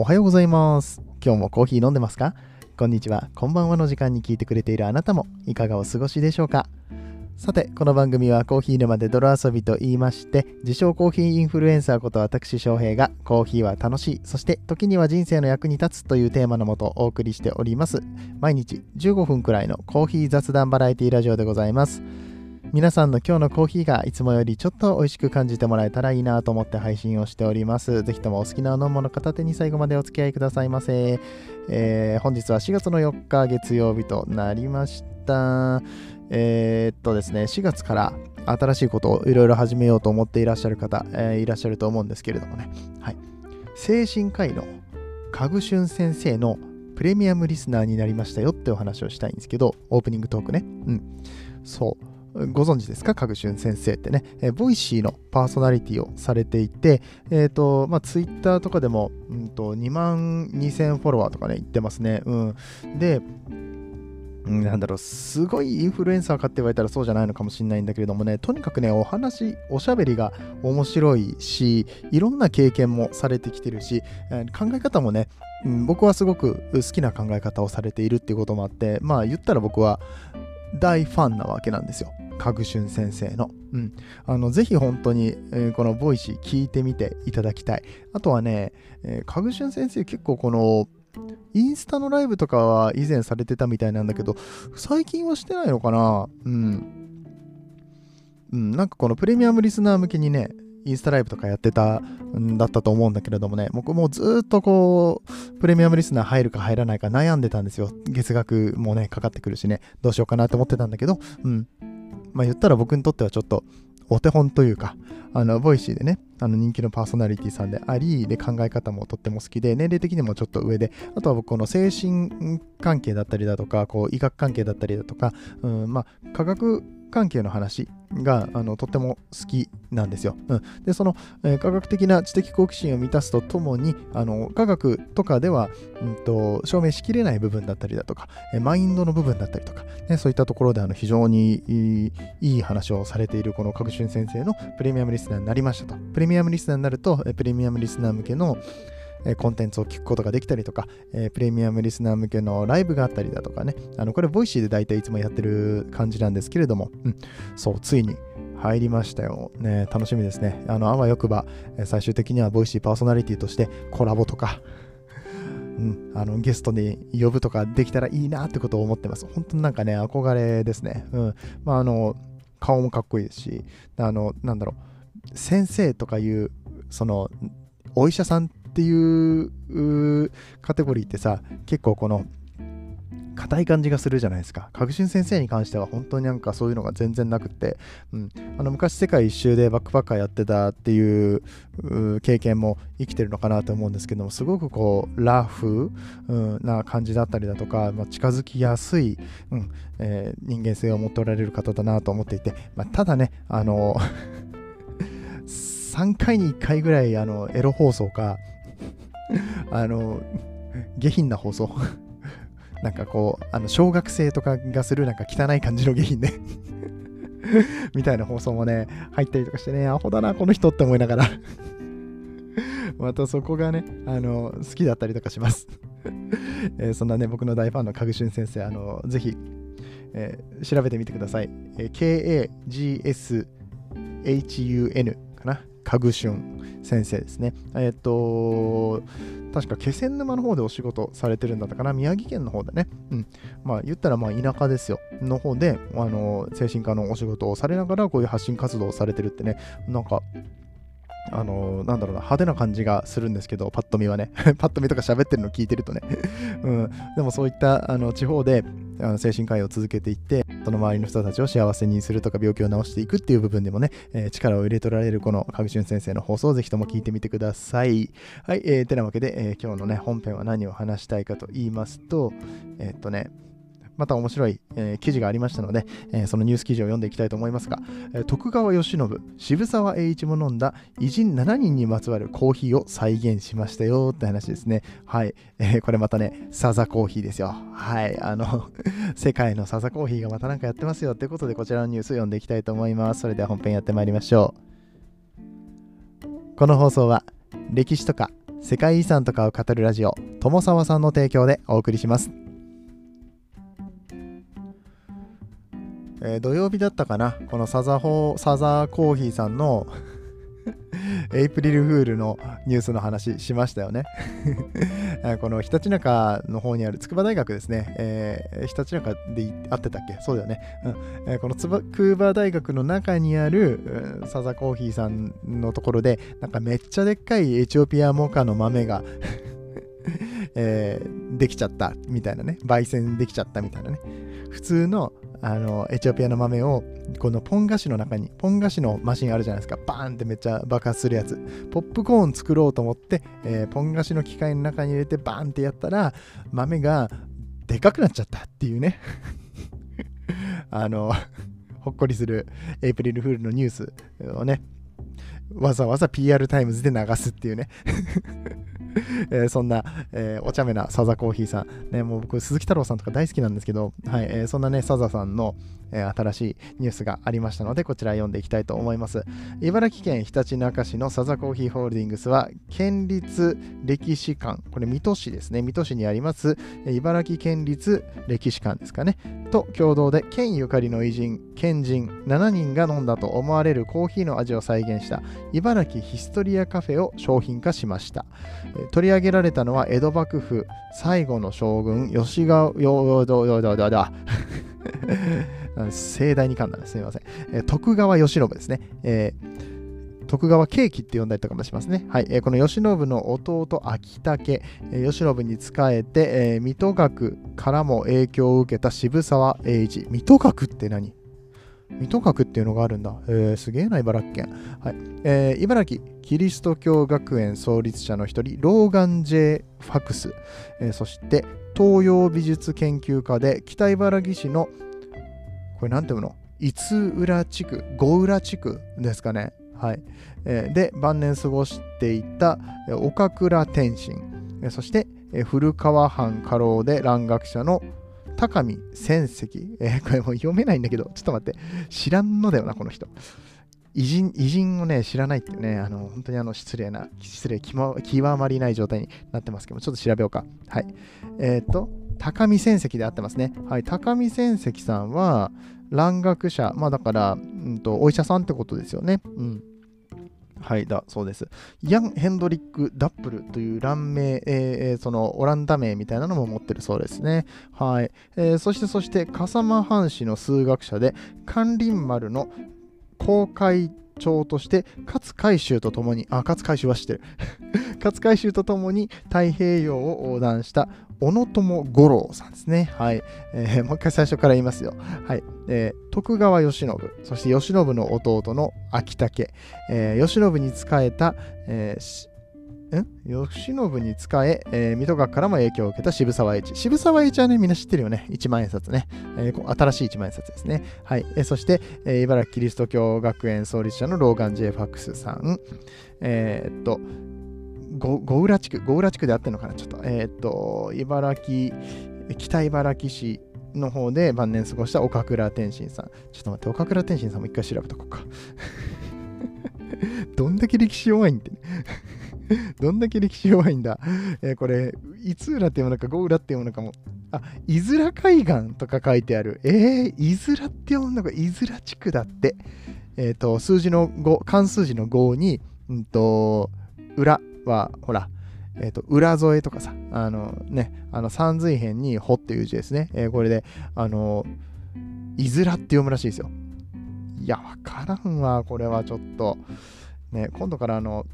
おはようございます。今日もコーヒー飲んでますか？こんにちは、こんばんはの時間に聞いてくれているあなたもいかがお過ごしでしょうか？さて、この番組はコーヒー沼で泥遊びと言いまして、自称コーヒーインフルエンサーこと私翔平がコーヒーは楽しい、そして時には人生の役に立つというテーマのもとお送りしております。毎日15分くらいのコーヒー雑談バラエティラジオでございます。皆さんの今日のコーヒーがいつもよりちょっと美味しく感じてもらえたらいいなと思って配信をしております。ぜひともお好きな飲み物片手に最後までお付き合いくださいませ。えー本日は4月の4日月曜日となりました。えーっとですね、4月から新しいことをいろいろ始めようと思っていらっしゃる方、えーいらっしゃると思うんですけれどもね、はい、精神科医のかぐしゅん先生のプレミアムリスナーになりましたよってお話をしたいんですけど、オープニングトークね。うん。そう。ご存知ですか、かぐしゅん先生ってね、えーボイシーのパーソナリティをされていて、えっ、と、まあ、ツイッターとかでも、うんと、2万2000フォロワーとかね、言ってますね。うん。で、なんだろう、すごいインフルエンサーかって言われたらそうじゃないのかもしれないんだけれどもね、とにかくね、お話、おしゃべりが面白いし、いろんな経験もされてきてるし、考え方もね、うん僕はすごく好きな考え方をされているっていうこともあって、まあ言ったら僕は大ファンなわけなんですよ。かぐしゅん先生の。うん。あの、ぜひ本当に、えーこのボイシー聞いてみていただきたい。あとはね、えーかぐしゅん先生結構この、インスタのライブとかは以前されてたみたいなんだけど、最近はしてないのかな？うん。うん、なんかこのプレミアムリスナー向けにね、インスタライブとかやってたんだったと思うんだけれどもね、僕もずっとこう、プレミアムリスナー入るか入らないか悩んでたんですよ。月額もね、かかってくるしね、どうしようかなと思ってたんだけど、うん。まあ言ったら僕にとってはちょっとお手本というか、あの、ボイシーでね、あの人気のパーソナリティさんであり、で考え方もとっても好きで、年齢的にもちょっと上で、あとは僕この精神関係だったりだとか、こう医学関係だったりだとか、うん、まあ科学関係の話があのとっても好きなんですよ。うん、でその、えー科学的な知的好奇心を満たすとともにあの科学とかでは、うん、と証明しきれない部分だったりだとか、えーマインドの部分だったりとか、ね、そういったところであの非常にいいいい話をされているこのかぐしゅん先生のプレミアムリスナーになりましたと。プレミアムリスナーになると、えープレミアムリスナー向けのえコンテンツを聞くことができたりとか、えプレミアムリスナー向けのライブがあったりだとかね、あのこれ、ボイシーで大体いつもやってる感じなんですけれども、うん、そう、ついに入りましたよ。ね、楽しみですね。あの、あわよくば、最終的にはボイシーパーソナリティとしてコラボとか、うん、あのゲストに呼ぶとかできたらいいなってことを思ってます。本当になんかね、憧れですね。うん。まあ、あの、顔もかっこいいですし、あの、なんだろう、先生とかいう、その、お医者さんっていうカテゴリーってさ、結構この、硬い感じがするじゃないですか。革新先生に関しては本当になんかそういうのが全然なくって、うん、あの昔世界一周でバックパッカーやってたっていう経験も生きてるのかなと思うんですけども、すごくこう、ラフ、な感じだったりだとか、まあ、近づきやすい、うんえー人間性を持っておられる方だなと思っていて、まあ、ただね、あの、3回に1回ぐらいあのエロ放送か、あの、下品な放送。なんかこう、あの小学生とかがするなんか汚い感じの下品ね。みたいな放送もね、入ったりとかしてね、アホだな、この人って思いながら。またそこがね、あの、好きだったりとかします。えーそんなね、僕の大ファンのかぐしゅん先生、あの、ぜひ、えー調べてみてください。えー K-A-G-S-H-U-N かな。かぐしゅん先生ですね。えっと、確か気仙沼の方でお仕事されてるんだったかな。宮城県の方でね。うん。まあ言ったらまあ田舎ですよ。の方で、あの、精神科のお仕事をされながらこういう発信活動をされてるってね、なんか、あのなんだろうな、派手な感じがするんですけど、パッと見はね、パッと見とか喋ってるの聞いてるとね、うん、でもそういったあの地方であの精神科医を続けていって、その周りの人たちを幸せにするとか病気を治していくっていう部分でもね、えー力を入れとられるこのかぐしゅん先生の放送をぜひとも聞いてみてください。はい、えー、てなわけで、えー今日のね、本編は何を話したいかと言いますと、えーっとね、また面白い、えー記事がありましたので、えーそのニュース記事を読んでいきたいと思いますが、えー徳川慶喜、渋沢栄一も飲んだ偉人7人にまつわるコーヒーを再現しましたよって話ですね。はい。えーこれまたね、サザコーヒーですよ。はい。あの、世界のサザコーヒーがまたなんかやってますよということで、こちらのニュースを読んでいきたいと思います。それでは本編やってまいりましょう。この放送は、歴史とか世界遺産とかを語るラジオ友沢さんの提供でお送りします、えー土曜日だったかな？このサザホサザーコーヒーさんの エイプリルフールのニュースの話しましたよね。このひたちなかの方にある筑波大学ですね、えーひたちなかで合ってたっけ？そうだよね、うん。えーこのつば筑波大学の中にある、うんサザコーヒーさんのところでなんかめっちゃでっかいエチオピアモカの豆が えーできちゃったみたいなね。焙煎できちゃったみたいなね。普通のあのエチオピアの豆をこのポン菓子の中にポン菓子のマシンあるじゃないですか。バーンってめっちゃ爆発するやつ。ポップコーン作ろうと思って、えーポン菓子の機械の中に入れてバーンってやったら豆がでかくなっちゃったっていうね。あのほっこりするエイプリルフールのニュースをねわざわざ PR タイムズで流すっていうね。えーそんな、えーお茶目なサザコーヒーさん、ね、もう僕、鈴木太郎さんとか大好きなんですけど、はいえーそんなね、サザさんの、え新しいニュースがありましたので、こちら読んでいきたいと思います。茨城県ひたちなか市のサザコーヒーホールディングスは、県立歴史館、これ水戸市ですね、水戸市にあります、茨城県立歴史館ですかね、と共同で県ゆかりの偉人、県人7人が飲んだと思われるコーヒーの味を再現した茨城ヒストリアカフェを商品化しました。取り上げられたのは江戸幕府最後の将軍吉川よよよよよよよ盛大に噛んだねすみません、え徳川慶喜ですね、えー徳川慶喜って呼んだりとかもしますね。はい、えーこの慶喜の弟秋武、えー慶喜に仕えて、えー水戸学からも影響を受けた渋沢栄一。水戸学って何？水戸学っていうのがあるんだ。えーすげえな、茨城県。はい。えー茨城キリスト教学園創立者の一人、ローガン・ジェ・ファクス。えーそして、東洋美術研究家で、北茨城市の、これなんていうの？五浦地区、五浦地区ですかね。はい。えーで、晩年過ごしていた、岡倉天心。そして、古川藩家老で蘭学者の高見仙石、えーこれもう読めないんだけど、ちょっと待って、知らんのだよな、この人。偉人偉人をね、知らないってね、あの本当にあの失礼な、失礼、極まりない状態になってますけども、ちょっと調べようか。はい。えっ、と、高見仙石で合ってますね。はい。高見仙石さんは、蘭学者、まあだから、うんと、お医者さんってことですよね。うん。はい、だそうです。ヤン・ヘンドリック・ダップルという乱名、えーそのオランダ名みたいなのも持ってるそうですね。はい。えーそして、そして、笠間藩士の数学者で、関林丸の公会長として、勝海舟とともに、あ、勝海舟は知ってる。勝海舟とともに太平洋を横断した小野友五郎さんですね。はい。えー もう一回最初から言いますよ。はい。えー徳川慶喜、そして慶喜の弟の秋武、えー慶喜に仕えた、えーん？慶喜に仕ええー水戸学からも影響を受けた渋沢栄一。渋沢栄一はね、みんな知ってるよね。一万円札ね。えー新しい一万円札ですね。はい。えーそして、えー茨城キリスト教学園創立者のローガン・ジェイ・ファックスさん。えーっと、ご五浦地区、五浦地区であってるのかなちょっと。えーっと、茨城、北茨城市の方で晩年過ごした岡倉天心さん。ちょっと待って、岡倉天心さんも一回調べとこうか。どんだけ歴史弱いんってね。どんだけ歴史弱いんだ。えーこれ、いつ浦って読むのか、五浦って読むのかも。あ、伊豆良海岸とか書いてある。えー、伊豆良って読むのか、伊豆良地区だって。えっ、と、数字の5、漢数字の5に、うんと、裏は、ほら、えっ、と、裏添えとかさ、あのね、あの、三髄辺にほっていう字ですね。えーこれで、あの、伊豆良って読むらしいですよ。いや、わからんわ、これはちょっと。ね、今度からあの、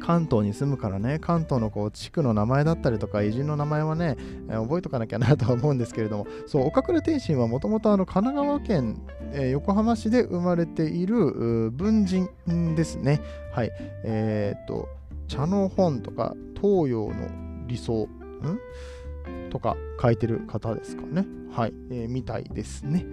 関東に住むからね、関東のこう地区の名前だったりとか、偉人の名前はね、えー覚えとかなきゃなとは思うんですけれども、そう、岡倉天心はもともと神奈川県、えー横浜市で生まれている文人ですね。はい。えーっと、茶の本とか、東洋の理想、ん？とか書いてる方ですかね。はい。えーみたいですね。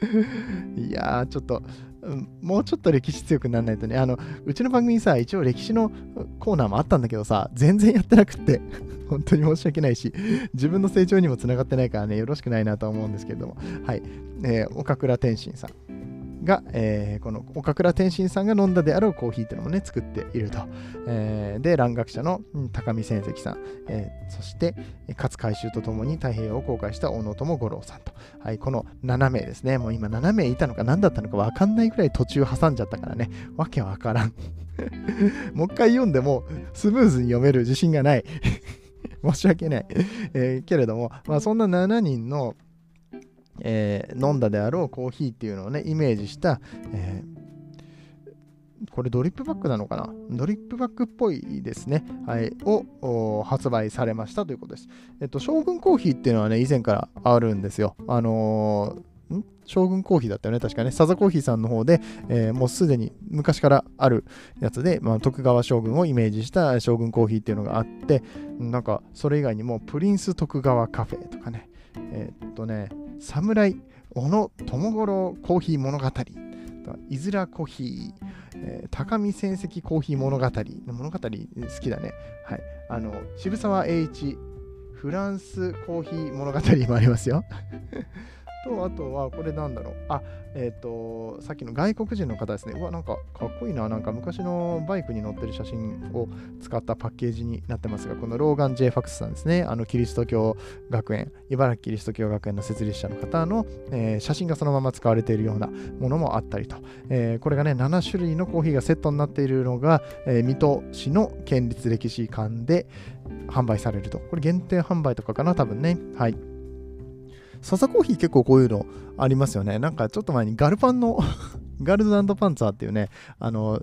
いやー、ちょっと、うんもうちょっと歴史強くならないとね、あの、うちの番組さ、一応歴史のコーナーもあったんだけどさ、全然やってなくって、本当に申し訳ないし、自分の成長にもつながってないからね、よろしくないなと思うんですけれども、はい。えー岡倉天心さん。が、えー、この岡倉天心さんが飲んだであろうコーヒーっていうのもね、作っていると。えー、で、蘭学者の、高見千石さん、えー、そして、勝海舟とともに太平洋を公開した小野友五郎さんと。はい、この7名ですね。もう今7名いたのか何だったのか分かんないくらい途中挟んじゃったからね、わけわからん。もう一回読んでもスムーズに読める自信がない。申し訳ない。えー、けれども、まあ、そんな7人の、えー、飲んだであろうコーヒーっていうのをね、イメージした、えー、これドリップバッグなのかな？ドリップバッグっぽいですね。はい。を発売されましたということです。えっと、将軍コーヒーっていうのはね、以前からあるんですよ。あのー将軍コーヒーだったよね、確かね。サザコーヒーさんの方で、えー、もうすでに昔からあるやつで、まあ、徳川将軍をイメージした将軍コーヒーっていうのがあって、なんかそれ以外にもプリンス徳川カフェとかね、えー、っとね、侍小野友五郎コーヒー物語、いずらコーヒー、えー、高見戦績コーヒー物語、物語好きだね。はい。あの、渋沢栄一、フランスコーヒー物語もありますよ。と、あとは、これなんだろう。あ、えっ、ー、と、さっきの外国人の方ですね。うわ、なんかかっこいいな。なんか昔のバイクに乗ってる写真を使ったパッケージになってますが、このローガン・ジェイ・ファクスさんですね。あの、キリスト教学園、茨城キリスト教学園の設立者の方の、えー、写真がそのまま使われているようなものもあったりと。えー、これがね、7種類のコーヒーがセットになっているのが、え水戸市の県立歴史館で販売されると。これ限定販売とかかな、多分ね。はい。笹コーヒー結構こういうのありますよね。なんかちょっと前にガルパンの ガールズパンツァーっていうね、あの、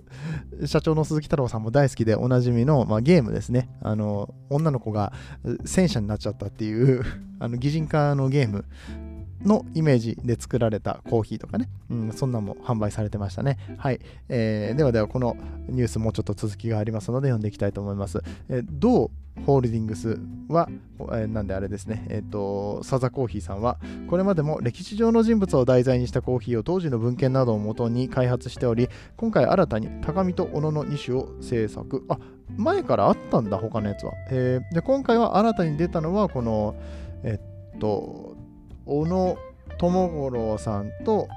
社長の鈴木太郎さんも大好きでおなじみの、まあ、ゲームですね。あの、女の子が戦車になっちゃったっていうあの、擬人化のゲームのイメージで作られたコーヒーとかね、うん、そんなんも販売されてましたね。はい。えー、ではでは、このニュースもうちょっと続きがありますので読んでいきたいと思います。えー、どうホールディングスは、えー、なんであれですね、えっ、ー、と、サザコーヒーさんは、これまでも歴史上の人物を題材にしたコーヒーを当時の文献などをもとに開発しており、今回新たに高見と小野の2種を制作。あ、前からあったんだ、他のやつは。えー、で今回は新たに出たのは、この、えっと、小野友五郎さんと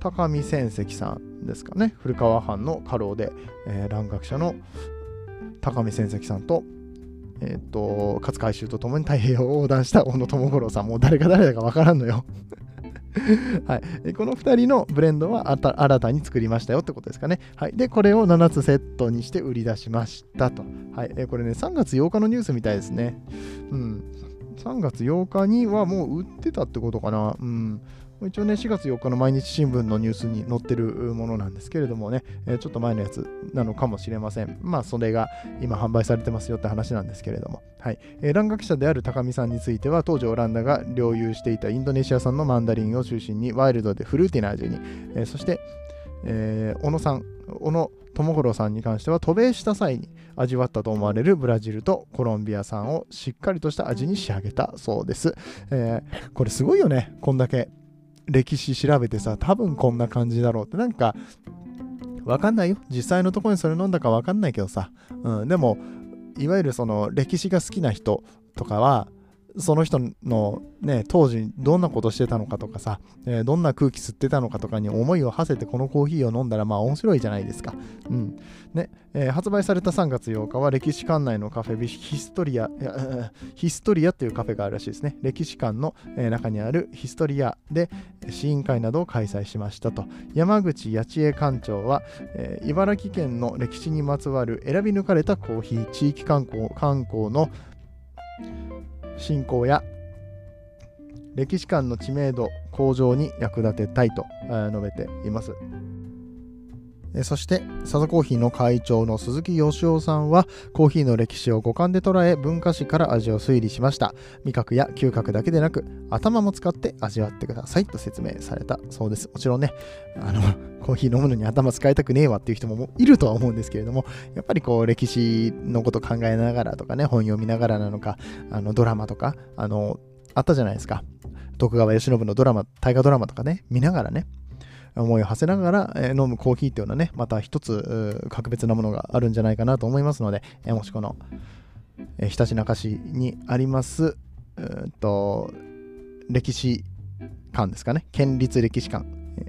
高見千石さんですかね。古川藩の家老で、えー、蘭学者の高見千石さんと、え、ー、と、勝海舟と共に太平洋を横断した小野友五郎さん。もう誰が誰だかわからんのよ はい、この2人のブレンドは新たに作りましたよってことですかね。はい、で、これを7つセットにして売り出しましたと。はい、これね、3月8日のニュースみたいですね。うん。3月8日にはもう売ってたってことかな。うん。一応ね、4月4日の毎日新聞のニュースに載ってるものなんですけれどもね、えー、ちょっと前のやつなのかもしれません。まあ、それが今販売されてますよって話なんですけれども。はい。えー、蘭学者である高見さんについては、当時オランダが領有していたインドネシア産のマンダリンを中心にワイルドでフルーティな味に、えー、そして、えー、小野さん、小野友五郎さんに関しては渡米した際に味わったと思われるブラジルとコロンビア産をしっかりとした味に仕上げたそうです。えー、これすごいよね、こんだけ歴史調べてさ、多分こんな感じだろうって、なんか、わかんないよ。実際のところにそれ飲んだかわかんないけどさ。うん、でも、いわゆるその歴史が好きな人とかは、その人のね、当時どんなことしてたのかとかさ、えー、どんな空気吸ってたのかとかに思いを馳せてこのコーヒーを飲んだらまあ面白いじゃないですか。うん。ね、えー、発売された3月8日は歴史館内のカフェヒストリア、ヒストリアっていうカフェがあるらしいですね。歴史館の、中にあるヒストリアで試飲会などを開催しましたと。山口八千恵館長は、えー、茨城県の歴史にまつわる選び抜かれたコーヒー、地域観光観光の振興や歴史館の知名度向上に役立てたいと述べています。そして、サザコーヒーの会長の鈴木義雄さんは、コーヒーの歴史を五感で捉え、文化史から味を推理しました。味覚や嗅覚だけでなく、頭も使って味わってくださいと説明されたそうです。もちろんね、あの、コーヒー飲むのに頭使いたくねえわっていう人もいるとは思うんですけれども、やっぱりこう、歴史のこと考えながらとかね、本読みながらなのか、あの、ドラマとか、あの、あったじゃないですか。徳川慶喜のドラマ、大河ドラマとかね、見ながらね、思いを馳せながら、え飲むコーヒーっていうのはね、また一つ格別なものがあるんじゃないかなと思いますので、えもしこの、えひたちなか市にあります、と歴史館ですかね、県立歴史館、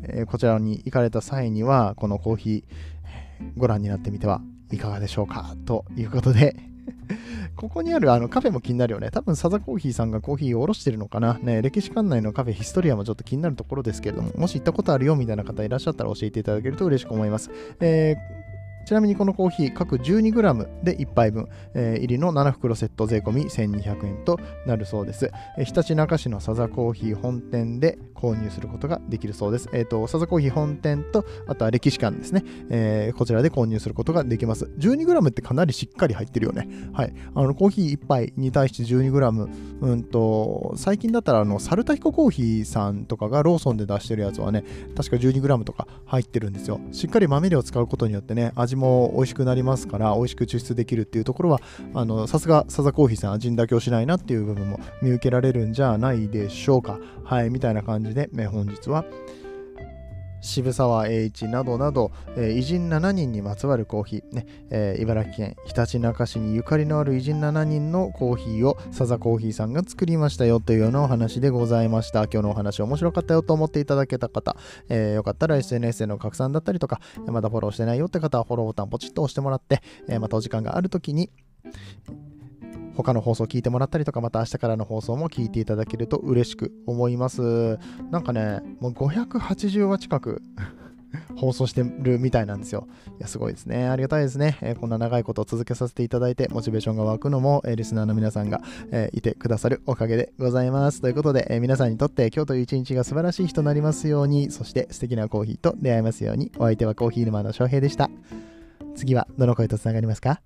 え、こちらに行かれた際には、このコーヒー、ご覧になってみてはいかがでしょうかということで ここにあるあのカフェも気になるよね。多分サザコーヒーさんがコーヒーをおろしてるのかな。ね、歴史館内のカフェヒストリアもちょっと気になるところですけれども、もし行ったことあるよみたいな方いらっしゃったら教えていただけると嬉しく思います。えーちなみにこのコーヒー各 12g で1杯分、えー、入りの7袋セット税込み1200円となるそうです。えー、日立中市のサザコーヒー本店で購入することができるそうです。えっ、ー、と、サザコーヒー本店と、あとは歴史館ですね。えー、こちらで購入することができます。12g ってかなりしっかり入ってるよね。はい。あの、コーヒー1杯に対して 12g。うんと、最近だったら、あの、サルタヒココーヒーさんとかがローソンで出してるやつはね、確か 12g とか入ってるんですよ。しっかり豆量を使うことによってね、味も美味しくなりますから、美味しく抽出できるっていうところは、あの、さすがサザコーヒーさん味に妥協しないなっていう部分も見受けられるんじゃないでしょうか。はい、みたいな感じで、本日は渋沢栄一などなど、えー、偉人7人にまつわるコーヒー、ねえー、茨城県ひたちなか市にゆかりのある偉人7人のコーヒーをサザコーヒーさんが作りましたよというようなお話でございました。今日のお話面白かったよと思っていただけた方、えー、よかったら SNS での拡散だったりとか、まだフォローしてないよって方はフォローボタンポチッと押してもらって、えまたお時間がある時に他の放送聞いてもらったりとか、また明日からの放送も聞いていただけると嬉しく思います。なんかね、もう580話近く 放送してるみたいなんですよ。いや、すごいですね。ありがたいですね。えー、こんな長いことを続けさせていただいて、モチベーションが湧くのも、えー、リスナーの皆さんが、えー、いてくださるおかげでございます。ということで、え皆さんにとって今日という一日が素晴らしい日となりますように、そして素敵なコーヒーと出会えますように、お相手はコーヒー沼の翔平でした。次はどの声とつながりますか？